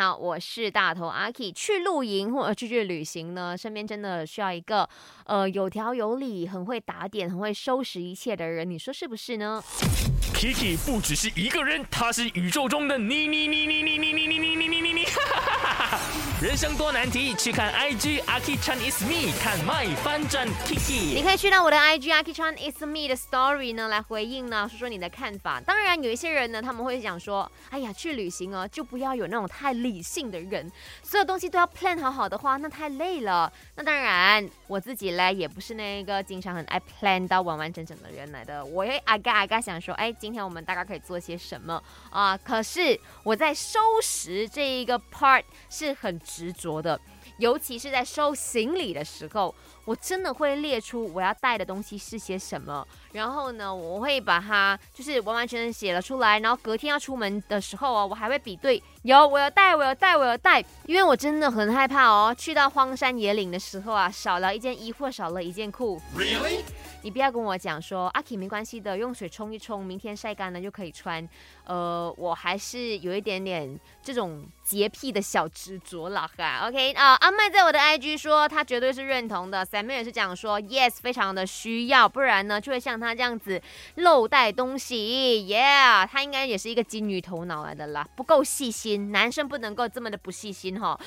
好我是大头阿 k 去露营或呃去去旅行呢身边真的需要一个呃有条有理很会打点很会收拾一切的人你说是不是呢？Kiki 不只是一个人他是宇宙中的你你你你你你。人生多难题，去看 IG Aki Chan is me，看 my 翻转 Kiki。你可以去到我的 IG Aki Chan is me 的 story 呢，来回应呢，说说你的看法。当然，有一些人呢，他们会讲说，哎呀，去旅行哦，就不要有那种太理性的人，所有东西都要 plan 好好的话，那太累了。那当然，我自己嘞，也不是那个经常很爱 plan 到完完整整的人来的。我会阿嘎阿嘎想说，哎，今天我们大概可以做些什么啊？可是我在收拾这一个 part 是很。执着的，尤其是在收行李的时候，我真的会列出我要带的东西是些什么。然后呢，我会把它就是完完全全写了出来。然后隔天要出门的时候啊，我还会比对，有我要带，我要带，我要带，因为我真的很害怕哦，去到荒山野岭的时候啊，少了一件衣服，少了一件裤。Really？你不要跟我讲说阿 K 没关系的，用水冲一冲，明天晒干了就可以穿。呃，我还是有一点点这种洁癖的小执着了哈。OK 啊，麦在我的 IG 说他绝对是认同的，Samuel 也是讲说，Yes，非常的需要，不然呢就会像他这样子漏带东西。Yeah，他应该也是一个金鱼头脑来的啦，不够细心，男生不能够这么的不细心哈。